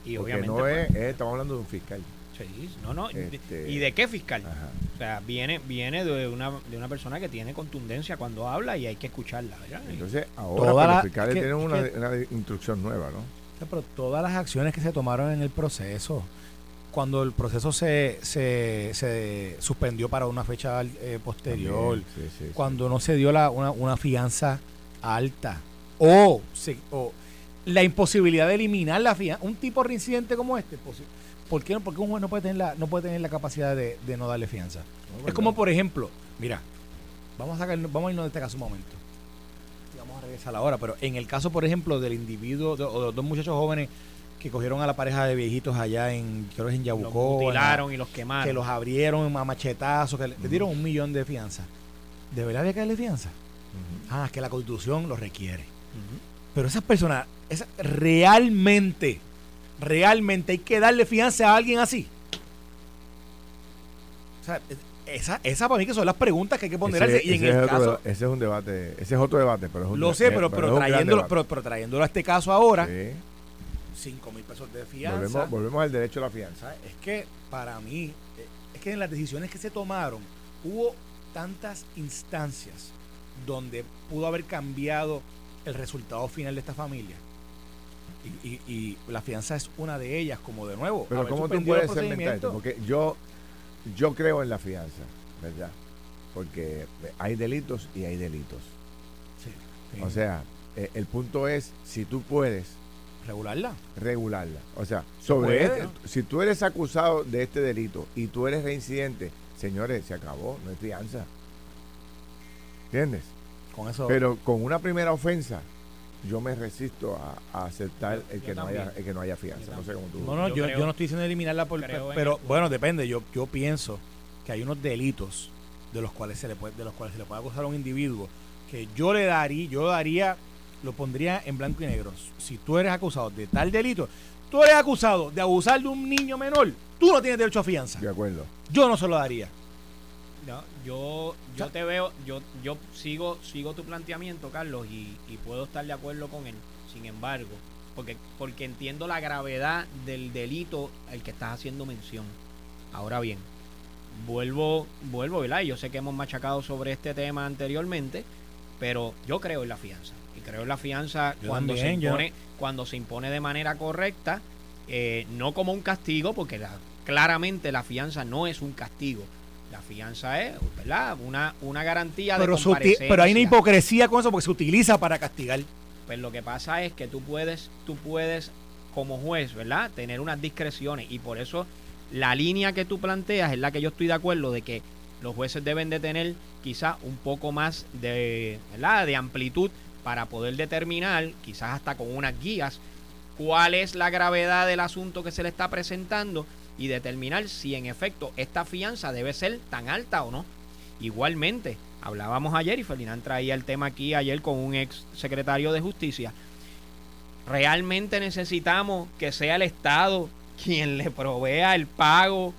Y Porque obviamente. no pues, es, es- estamos hablando de un fiscal. sí, no, no. Este- ¿Y de qué fiscal? Ajá. O sea, viene, viene de una, de una persona que tiene contundencia cuando habla y hay que escucharla, ¿verdad? Entonces, ahora la- los fiscales es que- tienen es una, que- una instrucción nueva, ¿no? Pero todas las acciones que se tomaron en el proceso, cuando el proceso se, se, se suspendió para una fecha eh, posterior, También, sí, sí, sí. cuando no se dio la, una, una fianza alta, o, o la imposibilidad de eliminar la fianza, un tipo reincidente como este, posi- ¿por qué, no? Porque un juez no puede tener la, no puede tener la capacidad de, de no darle fianza. No, Es como, por ejemplo, mira, vamos a sacar, vamos a irnos de este caso un momento. Y vamos a regresar ahora, pero en el caso, por ejemplo, del individuo, de, o de los dos muchachos jóvenes que cogieron a la pareja de viejitos allá en, creo que es en los Yabucó, la- mutilaron y los quemaron. que los abrieron a machetazos, que le, le dieron un millón de fianza. ¿De verdad había que darle fianza? Ah, es que la constitución lo requiere. Pero esas personas, esa, realmente, realmente hay que darle fianza a alguien así. O sea, esa, esa para mí que son las preguntas que hay que ponerse. Ese- y en ese el es caso, ese es un debate, ese es otro debate, pero es un lo sé, eh, pero, pero, trayéndolo, pero, pero trayéndolo a este caso ahora, Sí. 5 mil pesos de fianza. Volvemos, volvemos al derecho a la fianza. Es que para mí, eh, es que en las decisiones que se tomaron, hubo tantas instancias donde pudo haber cambiado el resultado final de esta familia. Y, y- y la fianza es una de ellas, como de nuevo. Pero ¿cómo tú puedes procedimiento. Porque yo, yo creo en la fianza, ¿verdad? Porque hay delitos y hay delitos. Sí, sí. O sea, eh, el punto es si tú puedes regularla. regularla. O sea, sobre puede. este- si tú eres acusado de este delito y tú eres reincidente, señores, se acabó, no hay fianza. ¿Entiendes? Con eso. Pero con una primera ofensa, yo me resisto a, a aceptar el que, no haya, el que no haya fianza. No sé cómo tú. no, no, yo yo, creo- yo no estoy diciendo eliminarla, por, pero el- bueno, depende. Yo, yo pienso que hay unos delitos de los cuales se le puede, de los cuales se le puede acusar a un individuo que yo le daría, yo daría, lo pondría en blanco y negro. Si tú eres acusado de tal delito, tú eres acusado de abusar de un niño menor, tú no tienes derecho a fianza. De acuerdo. Yo no se lo daría. No, yo, yo te veo, yo, yo sigo, sigo tu planteamiento, Carlos, y, y puedo estar de acuerdo con él. Sin embargo, porque, porque entiendo la gravedad del delito al que estás haciendo mención. Ahora bien, vuelvo, vuelvo, ¿verdad? Y Yo sé que hemos machacado sobre este tema anteriormente, pero yo creo en la fianza. Creo en la fianza Yo cuando también, se yo- impone, cuando se impone de manera correcta, eh, no como un castigo, porque la- claramente la fianza no es un castigo. La fianza es, ¿verdad? Una, una garantía Pero, de uti- pero hay una comparecencia. hipocresía con eso porque se utiliza para castigar. Pues lo que pasa es que tú puedes, tú puedes como juez, ¿verdad? Tener unas discreciones y por eso la línea que tú planteas es la que yo estoy de acuerdo de que los jueces deben de tener quizás un poco más de, ¿verdad? de amplitud para poder determinar, quizás hasta con unas guías, cuál es la gravedad del asunto que se le está presentando y determinar si en efecto esta fianza debe ser tan alta o no. Igualmente, hablábamos ayer y Ferdinand traía el tema aquí ayer con un ex secretario de justicia. Realmente necesitamos que sea el Estado quien le provea el pago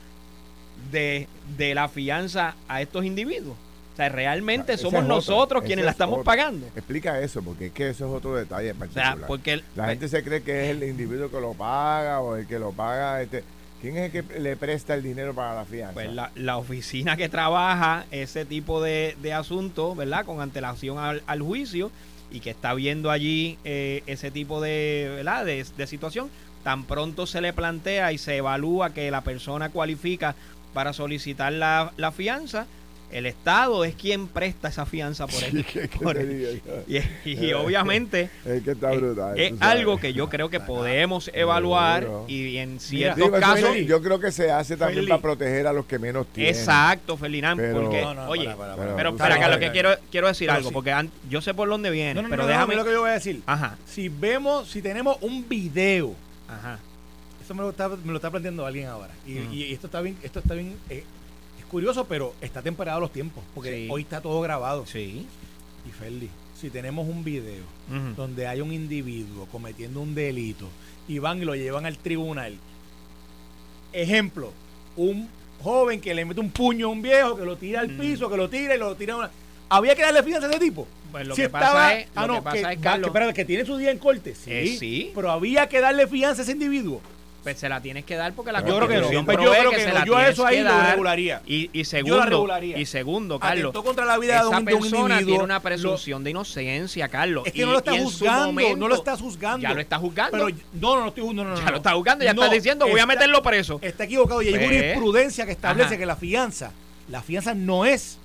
de, de la fianza a estos individuos. O sea, realmente somos nosotros quienes la es estamos pagando. Explica eso, porque es que eso es otro detalle en O particular. sea, porque el- La gente se cree que es el individuo que lo paga o el que lo paga. Este, ¿Quién es el que le presta el dinero para la fianza? Pues la, la oficina que trabaja ese tipo de, de asuntos, ¿verdad? Con antelación al, al juicio y que está viendo allí eh, ese tipo de, ¿verdad? De, de situación, tan pronto se le plantea y se evalúa que la persona cualifica para solicitar la, la fianza, El Estado es quien presta esa fianza por él. y, obviamente es, que está brutal, es, algo que yo creo que podemos evaluar y en ciertos casos... yo creo que se hace también para proteger a los que menos tienen. Exacto, Ferdinand, porque... oye, pero para, acá, lo que quiero, quiero decir algo, porque yo sé por dónde viene, pero déjame... lo que yo voy a decir. Ajá. Si vemos, si tenemos un video... Ajá. Eso me lo está, me lo está planteando alguien ahora. Y, esto está bien, esto está bien... Eh, curioso, pero está temperado los tiempos, porque hoy está todo grabado. Sí. Y Ferdi, si tenemos un video donde hay un individuo cometiendo un delito y van y lo llevan al tribunal, ejemplo, un joven que le mete un puño a un viejo, que lo tira al piso, que lo tira y lo tira a una... ¿Había que darle fianza a ese tipo? Pues lo que pasa es, ah, no, que, Carlos, que, tiene su día en corte, sí, eh, sí. Pero había que darle fianza a ese individuo. Pues se la tienes que dar porque la yo creo que no. Pues yo creo que, no. yo eso ahí lo regularía. Y, y segundo, y segundo, Carlos, Atentó contra la vida esa de un, persona tiene una presunción de inocencia, Carlos. Es que no lo está juzgando, no lo está juzgando. Ya lo está juzgando. Pero no, no, no estoy no, no, Ya lo está juzgando, ya está diciendo, voy a meterlo preso. Está equivocado y hay pues, jurisprudencia que establece que la fianza, la fianza no es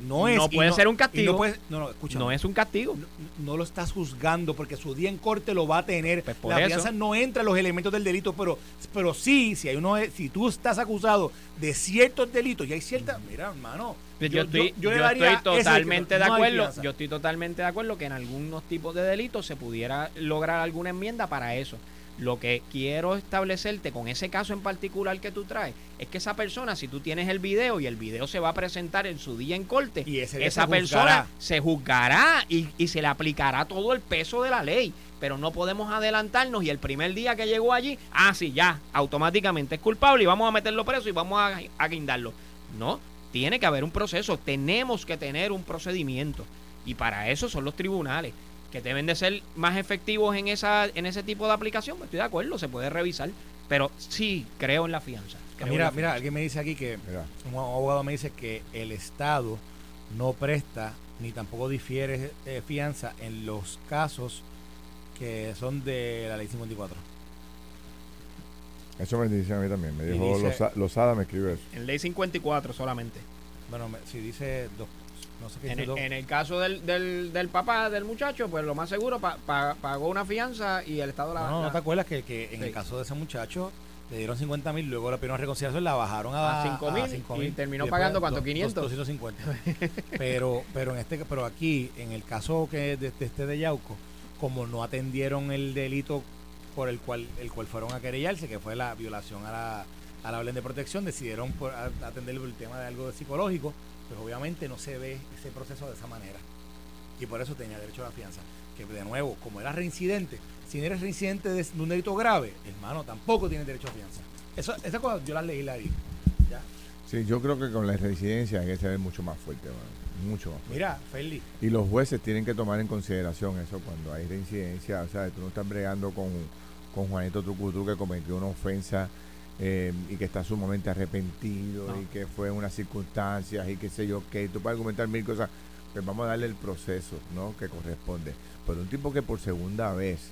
no es. No puede ser un castigo. No, no, escucha. No es un castigo. No, lo estás juzgando porque su día en corte lo va a tener. Pues la fianza no entra en los elementos del delito, pero, pero sí, si hay uno, si tú estás acusado de ciertos delitos y hay cierta. Mira, hermano. Pues yo, estoy, yo, estoy totalmente de acuerdo. Yo estoy totalmente de acuerdo que en algunos tipos de delitos se pudiera lograr alguna enmienda para eso. Lo que quiero establecerte con ese caso en particular que tú traes es que esa persona, si tú tienes el video y el video se va a presentar en su día en corte, y esa persona se juzgará y, y se le aplicará todo el peso de la ley. Pero no podemos adelantarnos y el primer día que llegó allí, ah, sí, ya, automáticamente es culpable y vamos a meterlo preso y vamos a, a guindarlo. No, tiene que haber un proceso, tenemos que tener un procedimiento. Y para eso son los tribunales que deben de ser más efectivos en esa en ese tipo de aplicación, pues estoy de acuerdo, se puede revisar, pero sí creo en la fianza. mira, mira, alguien me dice aquí que un abogado me dice que el Estado no presta ni tampoco difiere eh, fianza en los casos que son de la ley 54. Eso me dice a mí también. Me dijo Lozada, me escribió eso. En ley 54 solamente. Bueno, si dice dos, en, el, caso del, del, del, papá del muchacho, pues lo más seguro pagó una fianza y el Estado la No, no, te acuerdas que, que en el caso de ese muchacho le dieron 50 mil, luego la primera reconciliación la bajaron a, 5 mil y terminó pagando cuánto, 500. 250. pero, pero, en este, pero aquí, en el caso que de, este de Yauco, como no atendieron el delito por el cual, el cual fueron a querellarse, que fue la violación a la, a la orden de protección, decidieron por, atender el tema de algo psicológico pues obviamente no se ve ese proceso de esa manera. Y por eso tenía derecho a la fianza. Que de nuevo, como era reincidente, si no eres reincidente de, un delito grave, hermano, tampoco tiene derecho a fianza. Eso, esa cosa yo la leí la vi. ¿Ya? Sí, yo creo que con la reincidencia hay que ser mucho más fuerte, mucho más fuerte. Mira, Feli. Y los jueces tienen que tomar en consideración eso cuando hay reincidencia. O sea, tú no estás bregando con, con Juanito Trucutru que cometió una ofensa eh, y que está sumamente arrepentido y que fue unas circunstancias y qué sé yo, que tú puedes argumentar mil cosas, pues vamos a darle el proceso ¿no? que corresponde. Pero un tipo que por segunda vez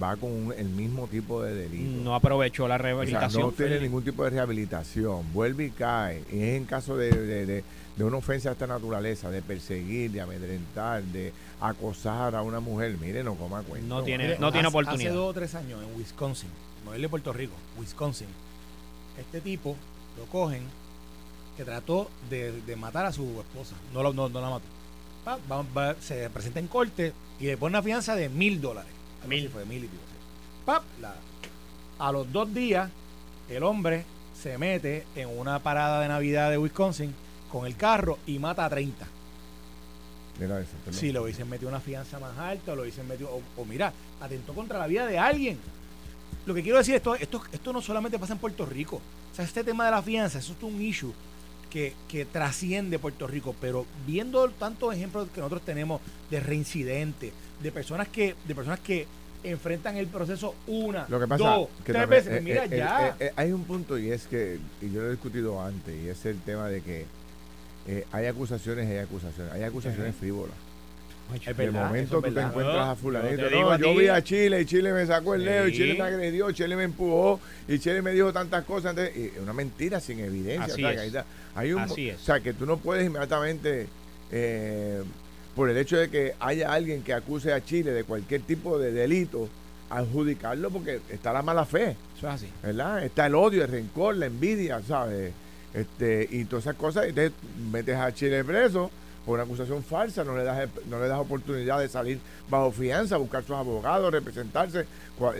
va con el mismo tipo de delito. No aprovechó la rehabilitación. no tiene ningún tipo de rehabilitación, vuelve y cae. Y es en caso de, de, una ofensa de esta naturaleza, de perseguir, de amedrentar, de acosar a una mujer. Mire, no coma cuenta. No tiene, no tiene oportunidad. Hace dos o tres años en Wisconsin, no es de Puerto Rico, Wisconsin, este tipo lo cogen que trató de, matar a su esposa. No, no, no la mató. se presenta en corte y le pone una fianza de mil dólares. Mil. Fue mil y a los dos días, el hombre se mete en una parada de Navidad de Wisconsin con el carro y mata a 30. Mira eso, sí, lo dicen metió una fianza más alta, o lo dicen metió, o, mira, atentó contra la vida de alguien lo que quiero decir, esto, esto, esto no solamente pasa en Puerto Rico. O sea, este tema de la fianza, eso es un issue que, que trasciende Puerto Rico, pero viendo tantos ejemplos que nosotros tenemos de reincidentes, de personas que, de personas que enfrentan el proceso una, dos, tres veces, pues eh, mira, eh, ya. Eh, hay un punto y es que, y yo lo he discutido antes, y es el tema de que hay acusaciones hay acusaciones. Hay acusaciones frívolas. De momento tú te encuentras a fulanito. Yo, No, yo vi a Chile y Chile me sacó el dedo y. Chile me agredió, Chile me empujó y Chile me dijo tantas cosas. Y una mentira sin evidencia. Así o sea, es. que ahí está- hay un, Así es. O sea, que tú no puedes inmediatamente, eh, por el hecho de que haya alguien que acuse a Chile de cualquier tipo de delito, adjudicarlo porque está la mala fe. Eso es así. ¿verdad? Está el odio, el rencor, la envidia, ¿sabes? Este, y todas esas cosas, y entonces metes a Chile preso por una acusación falsa, no le das no le das oportunidad de salir bajo fianza, buscar sus abogados, representarse,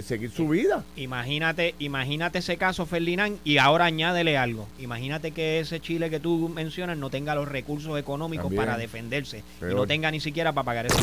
seguir su vida. Imagínate, imagínate ese caso, Ferdinand, y ahora añádele algo. Imagínate que ese Chile que tú mencionas no tenga los recursos económicos También. para defenderse y Peor. no tenga ni siquiera para pagar esos